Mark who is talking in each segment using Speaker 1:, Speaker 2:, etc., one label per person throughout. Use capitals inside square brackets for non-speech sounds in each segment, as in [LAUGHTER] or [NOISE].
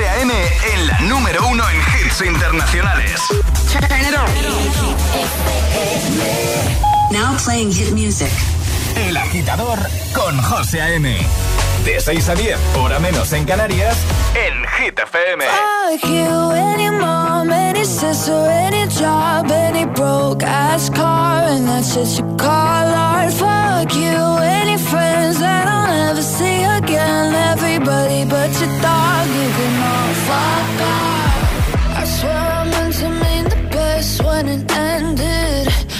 Speaker 1: José A.M. en la número uno en hits internacionales.
Speaker 2: Now playing hit music.
Speaker 1: El agitador con José A.M. De 6 a 10, hora menos en Canarias, en Hit FM.
Speaker 3: Fuck you, any mom, any sister, any job, any broke ass car, and that's just you call art. Fuck you, any friends that I'll never see again. Everybody but your dog, you can all fuck off.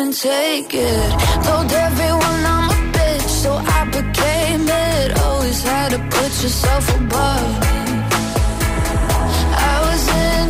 Speaker 3: couldn't take it. Told everyone I'm a bitch, so I became it. Always had to put yourself above. I was into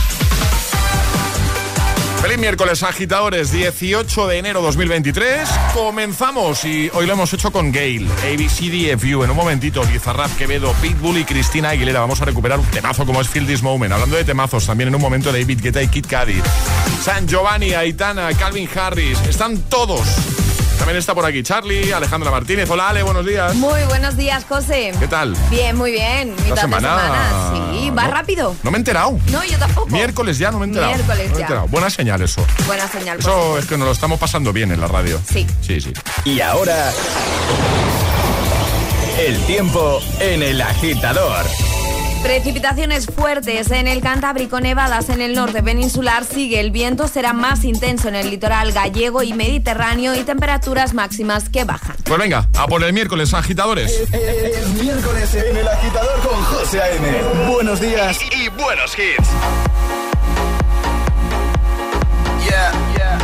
Speaker 4: Feliz miércoles, agitadores, 18 de enero 2023. Comenzamos y hoy lo hemos hecho con Gail, ABCDFU. En un momentito, Bizarrap, Quevedo, Pitbull y Cristina Aguilera. Vamos a recuperar un temazo como es Feel This Moment. Hablando de temazos, también en un momento David Guetta y Kid Cudi. San Giovanni, Aitana, Calvin Harris. Están todos. También está por aquí Charlie, Alejandra Martínez. Hola, Ale, buenos días.
Speaker 5: Muy buenos días, José.
Speaker 4: ¿Qué tal?
Speaker 5: Bien, muy bien.
Speaker 4: La
Speaker 5: Mitad de
Speaker 4: semana.
Speaker 5: Sí, va
Speaker 4: ¿no?
Speaker 5: rápido.
Speaker 4: No me he enterado.
Speaker 5: No, yo tampoco.
Speaker 4: Miércoles ya, no me he enterado.
Speaker 5: Miércoles
Speaker 4: No me he
Speaker 5: ya.
Speaker 4: enterado. Buena señal eso.
Speaker 5: Buena señal.
Speaker 4: Eso es que nos lo estamos pasando bien en la radio.
Speaker 5: Sí.
Speaker 4: Sí, sí.
Speaker 1: Y ahora, el tiempo en el agitador.
Speaker 5: Precipitaciones fuertes en el Cantábrico, nevadas en el norte peninsular. Sigue el viento, será más intenso en el litoral gallego y mediterráneo y temperaturas máximas que bajan.
Speaker 4: Pues venga, a por el miércoles, agitadores.
Speaker 1: Es miércoles en el agitador con José A.M. Buenos días
Speaker 4: Y buenos hits.
Speaker 6: Yeah, yeah,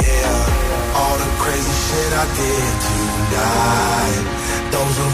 Speaker 6: yeah. All the crazy shit I did tonight. Those will be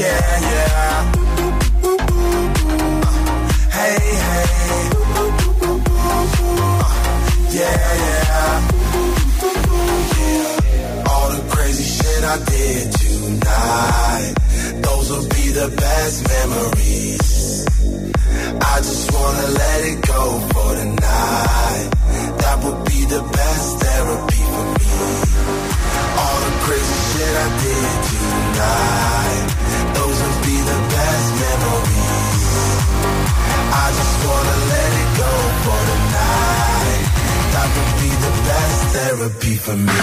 Speaker 6: yeah, yeah. Uh, hey, hey. Uh, yeah, yeah. All the crazy shit I did tonight. Those will be the best memories. I just wanna let it go for the night. That would be the best therapy for me. All the crazy shit I did tonight. Just wanna let it go for the night. That would be the best therapy for me.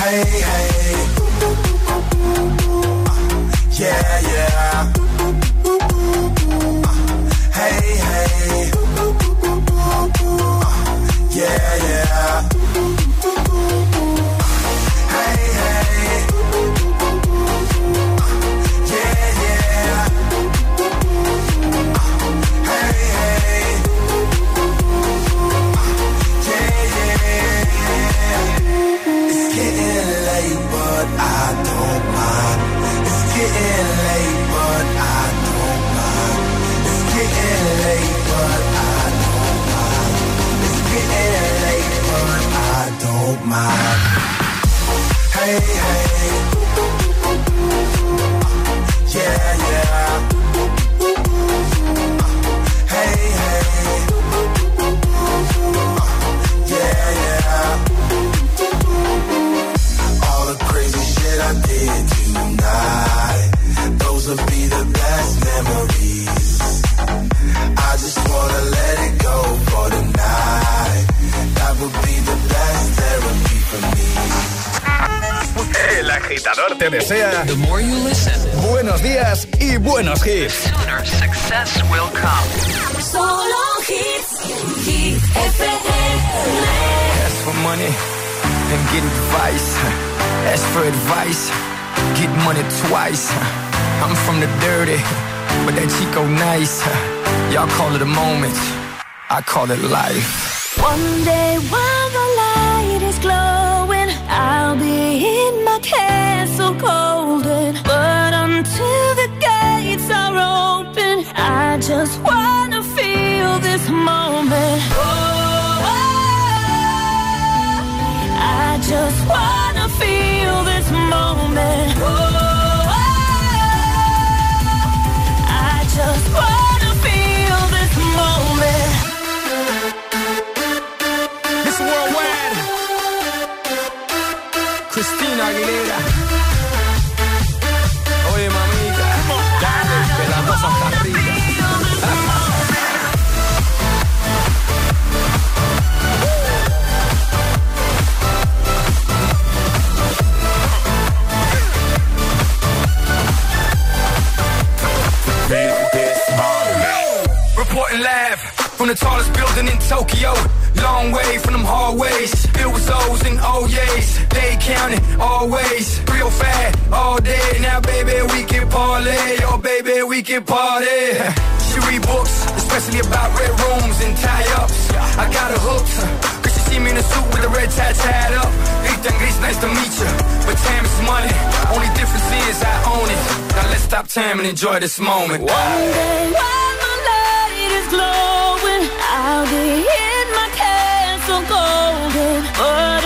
Speaker 7: Hey, hey. Uh, yeah, yeah. Tokyo. Long way from them hallways. Filled with O's and oh O's. They counting always. Real fat all day. Now, baby, we can parlay. Oh, baby, we can party. [LAUGHS] She read books, especially about red rooms and tie ups. I got her hooked. Cause she see me in a suit with a red tie tied up. Ethan Gris, nice to meet you. But time is money. Only difference is I own it. Now let's stop time and enjoy this moment.
Speaker 8: One day while the light is glowing, Be in my castle golden. But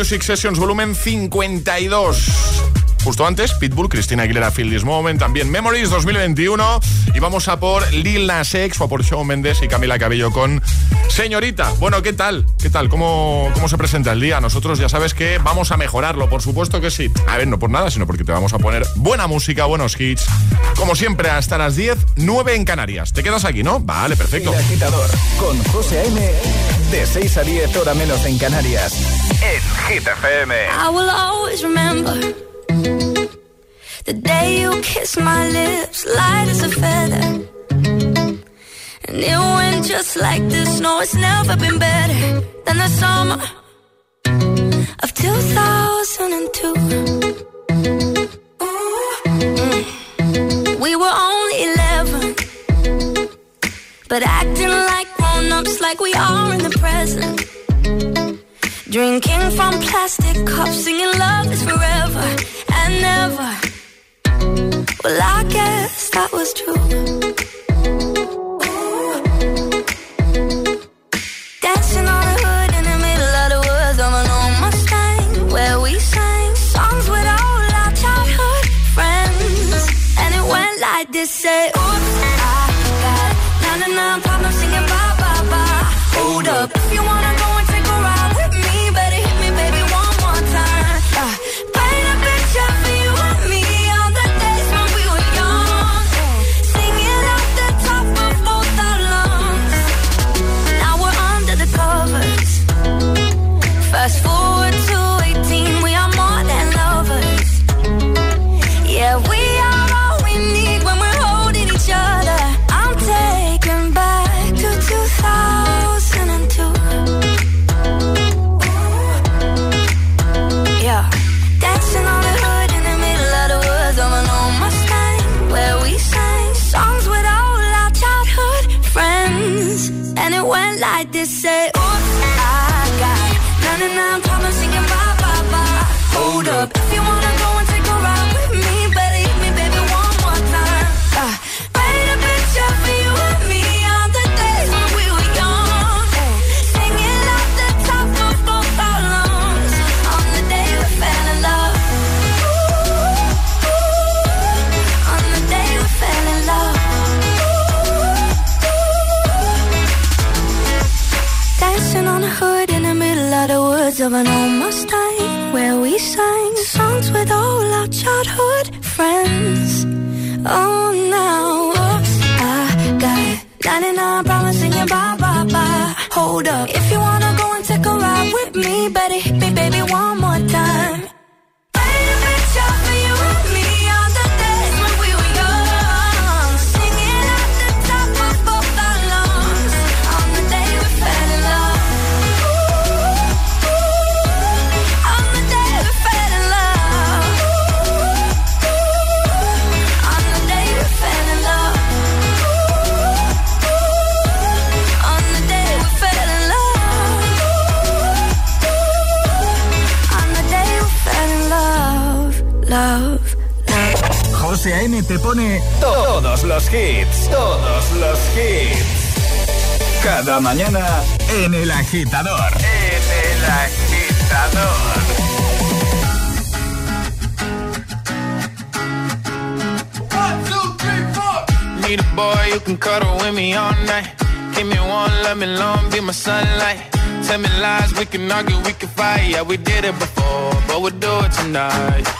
Speaker 4: Music Sessions volumen 52. Justo antes, Pitbull, Cristina Aguilera, Feel This Moment, también Memories 2021. Y vamos a por Lil Nas X o a por Shawn Mendes y Camila Cabello con Señorita. Bueno, ¿qué tal? ¿Qué tal? ¿Cómo, ¿Cómo se presenta el día? Nosotros ya sabes que vamos a mejorarlo, por supuesto que sí. A ver, no por nada, sino porque te vamos a poner buena música, buenos hits. Como siempre, hasta las 10, 9 en Canarias. Te quedas aquí, ¿no? Vale, perfecto.
Speaker 1: Agitador con José M de 6 a 10 hora menos en Canarias, en Hit FM.
Speaker 3: I will always remember the day you kissed my lips, light as a feather. And it went just like this, no, it's never been better than the summer of 2002. We were only 11, but acting like now, just like we are in the present. Drinking from plastic cups, singing love is forever and never. Well, I guess that was true.
Speaker 8: 99 problems singing bye bye bye Hold up, if you wanna go and take a ride with me Better hit me baby one
Speaker 9: Te pone todos los hits, todos los hits. Cada mañana en El Agitador. En El Agitador.
Speaker 10: Need a boy you can cuddle with me all night. Give me one, let me long, be my sunlight. Tell me lies, we can argue, we can fight. Yeah, we did it before, but we'll do it tonight.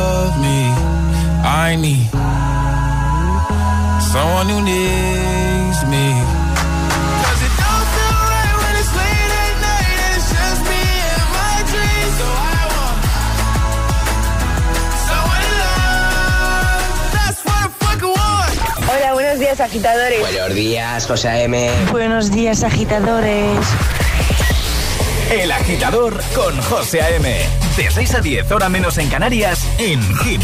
Speaker 10: I need someone who needs me. 'Cause it don't feel right when it's late at night and it's just me and my dreams. So I want someone to love. That's what I fucking want.
Speaker 11: Hola, buenos días, agitadores.
Speaker 12: Buenos días, José A.M.
Speaker 11: Buenos días, agitadores.
Speaker 9: El Agitador con José A.M. De 6 a 10, hora menos en Canarias, en Hit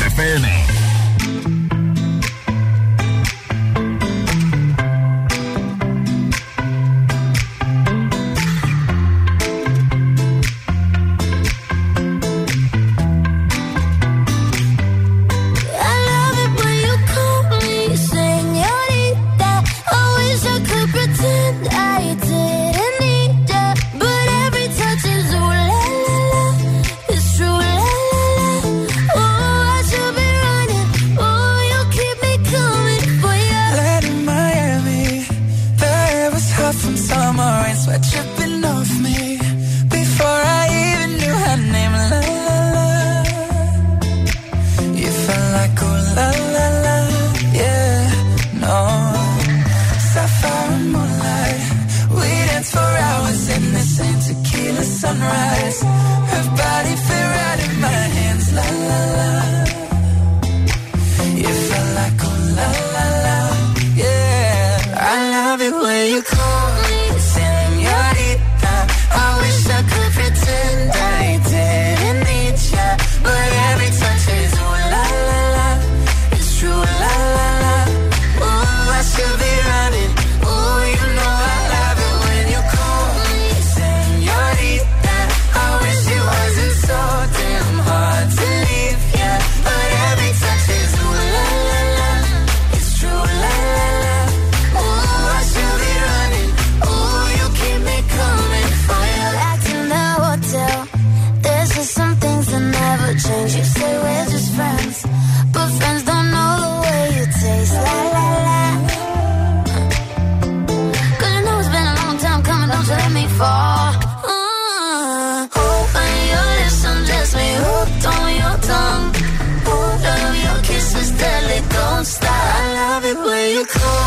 Speaker 8: call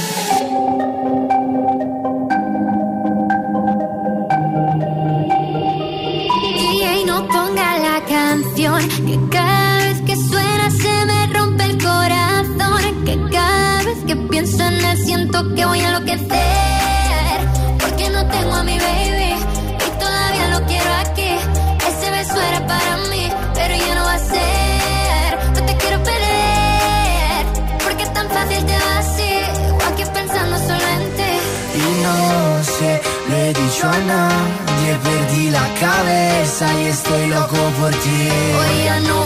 Speaker 6: perdí la cabeza y estoy loco por ti.
Speaker 13: Hoy no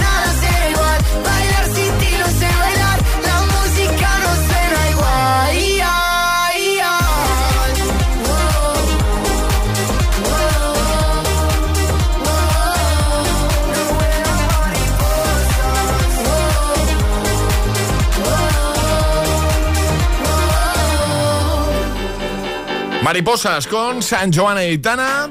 Speaker 13: Mariposas
Speaker 4: con San Joana y Tana.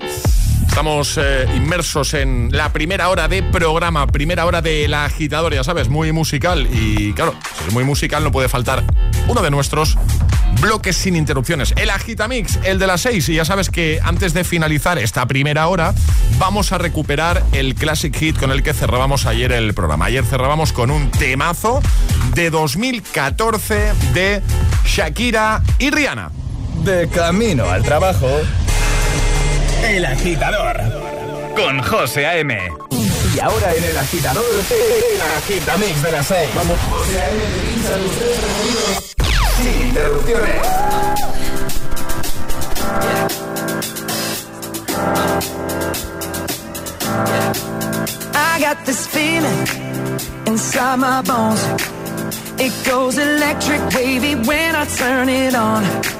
Speaker 4: Estamos eh, inmersos en la primera hora de programa, primera hora de la agitadora, ya sabes, muy musical. Y claro, si es muy musical no puede faltar uno de nuestros bloques sin interrupciones. El Agitamix, el de las 6. Y ya sabes que antes de finalizar esta primera hora, vamos a recuperar el Classic Hit con el que cerrábamos ayer el programa. Ayer cerrábamos con un temazo de 2014 de Shakira y Rihanna.
Speaker 14: De camino al trabajo. El agitador. Con José A.M. Y ahora en el agitador, el agitamix de las 6. Vamos, José A.M. Sin interrupciones.
Speaker 9: I got this feeling inside my bones. It goes electric wavy when I turn it on.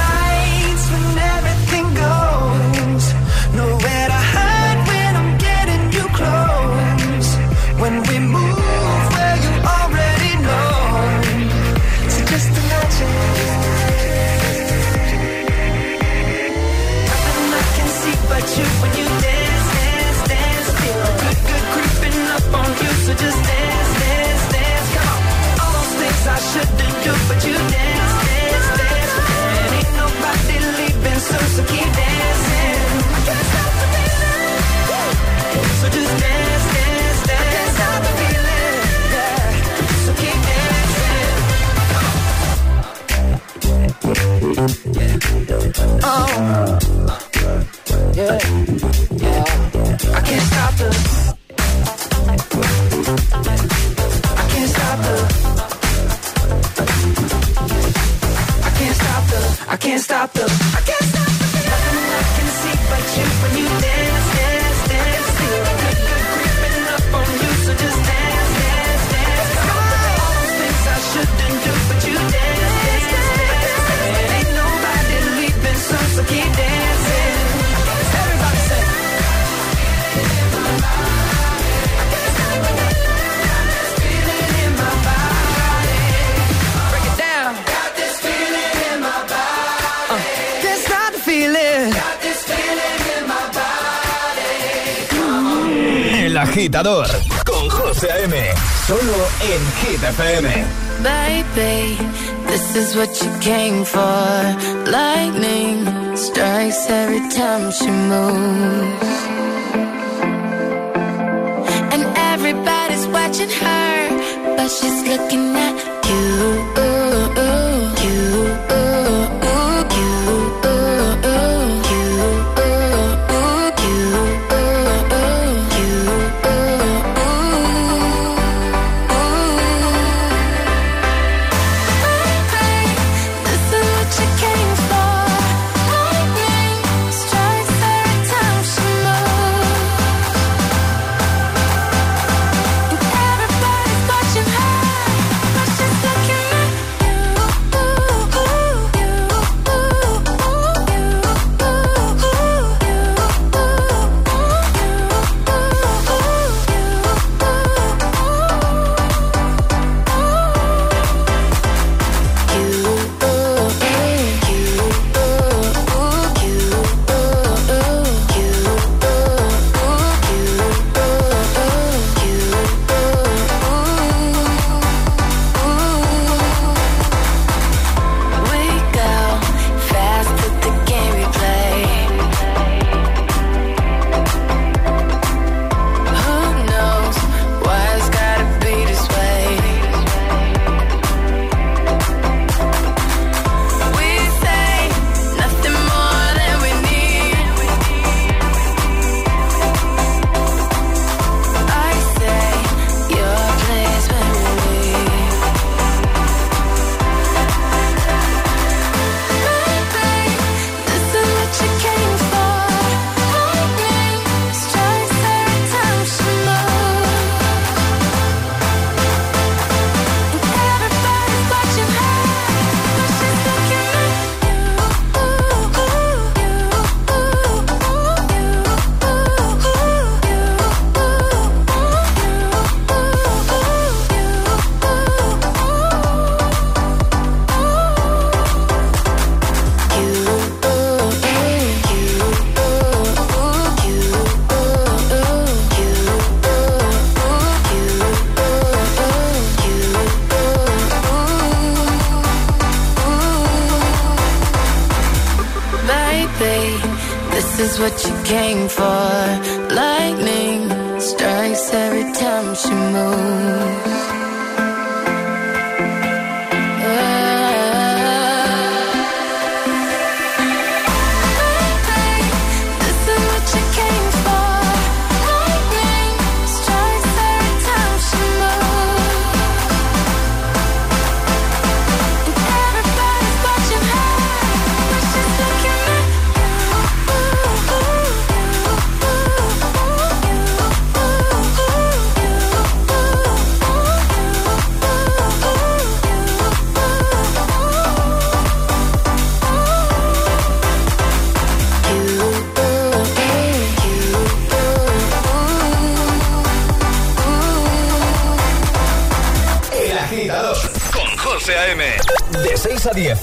Speaker 9: agitador
Speaker 3: what you came for.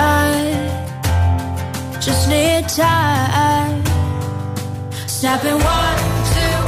Speaker 3: I just need time. Snapping one, two.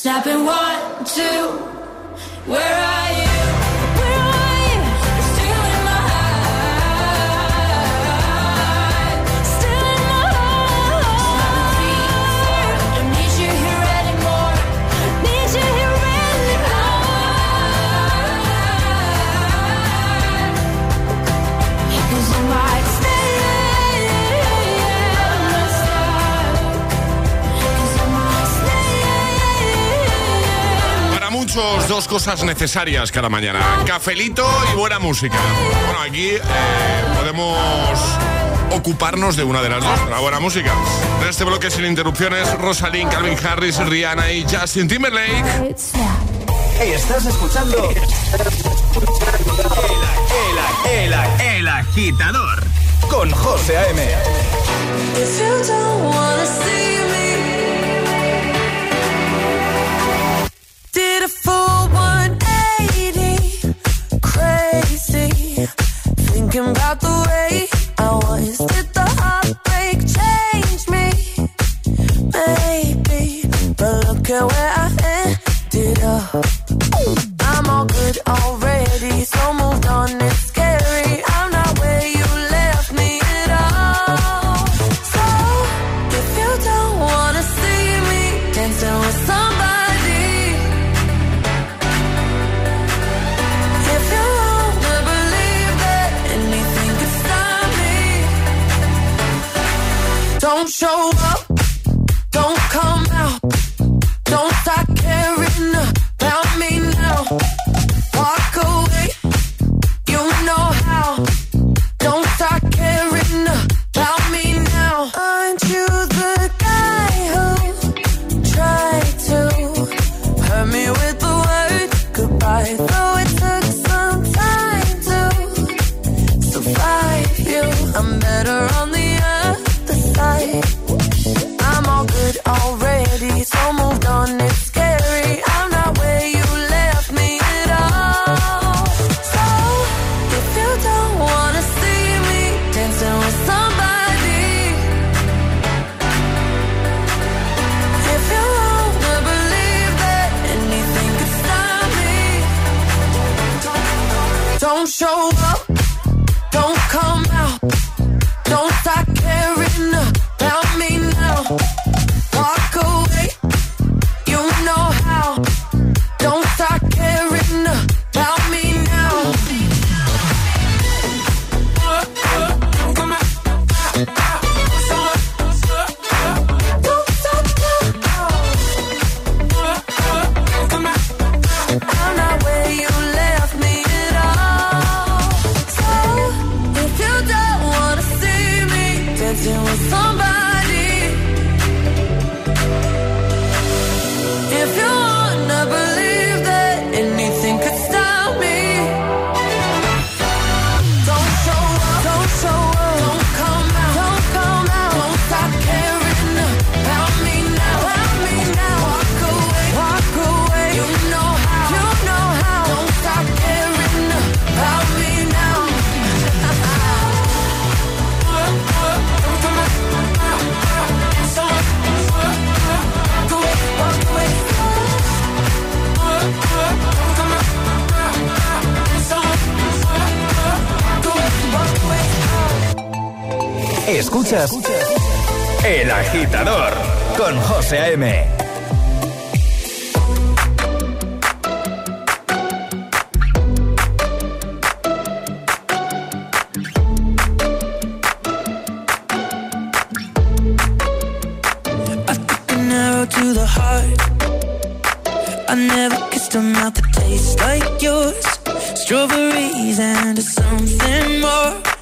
Speaker 3: Snapping one, two, where are you?
Speaker 4: dos cosas necesarias cada mañana. Cafelito y buena música. Bueno, aquí eh, podemos ocuparnos de una de las dos, la buena música. En este bloque sin interrupciones, Rosalind, Calvin Harris, Rihanna y Justin Timberlake.
Speaker 1: Hey, estás escuchando [LAUGHS] el, el, el, el, agitador con José A.M.
Speaker 3: full 180. Crazy. Thinking about the way I was
Speaker 8: escuchas? El agitador con José A.M.
Speaker 9: To the heart, I never kissed a mouth that tastes like yours. Strawberries and something more.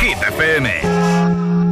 Speaker 8: Hit FM.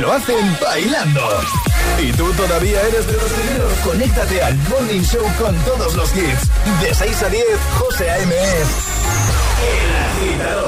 Speaker 9: lo hacen bailando. ¿Y tú todavía eres de los primeros? Conéctate al Morning Show con todos los hits. De 6 a 10, José A.M.S. El agitador.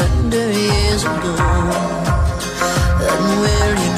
Speaker 15: surrender years ago. And where you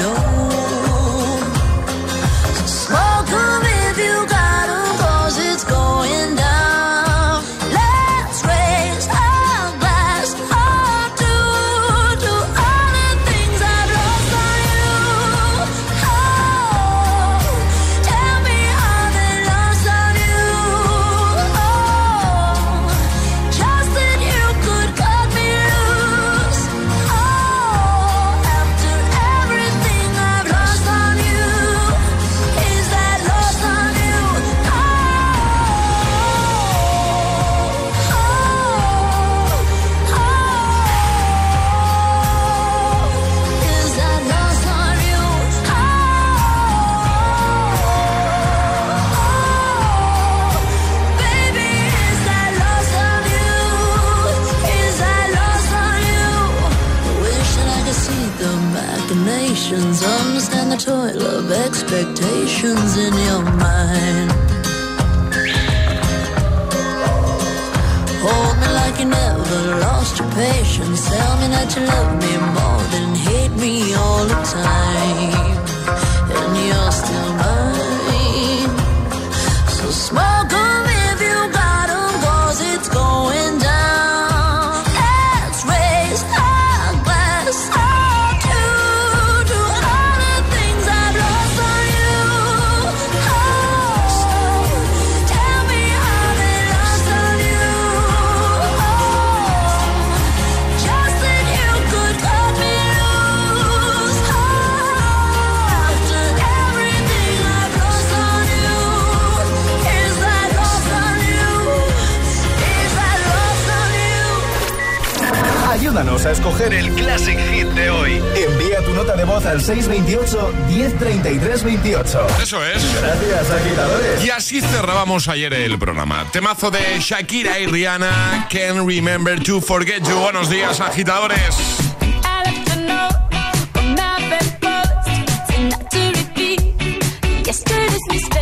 Speaker 14: a escoger el Classic Hit de hoy. Envía tu nota de voz al 628-103328.
Speaker 4: Eso es.
Speaker 14: Gracias, agitadores.
Speaker 4: Y así cerrábamos ayer el programa. Temazo de Shakira y Rihanna, Can't Remember to Forget You. Buenos días, agitadores.
Speaker 8: Yesterday's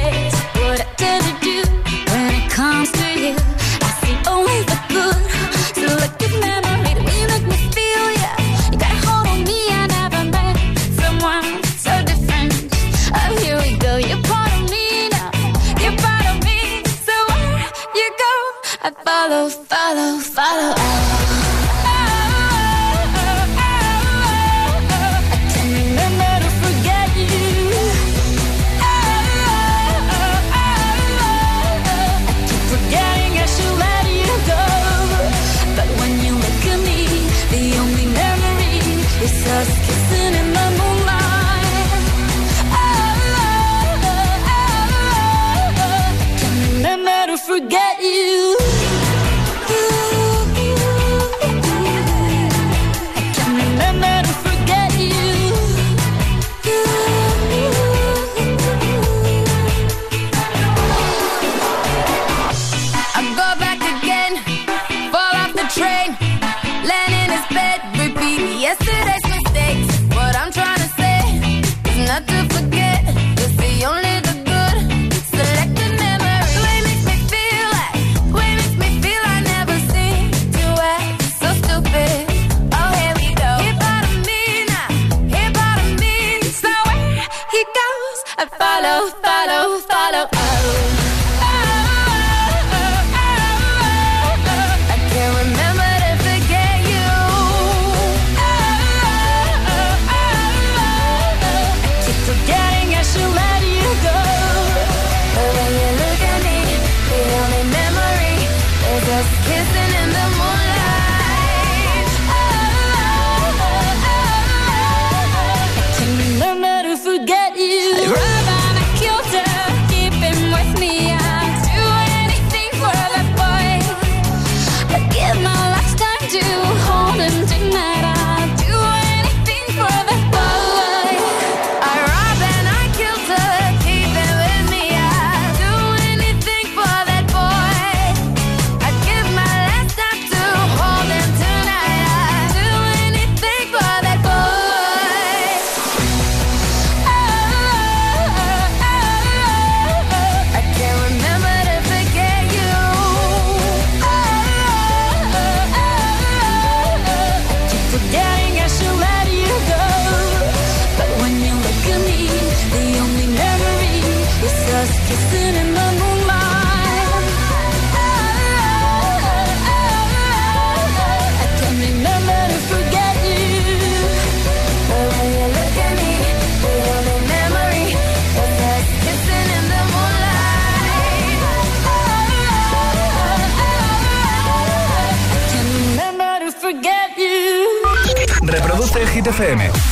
Speaker 14: Hit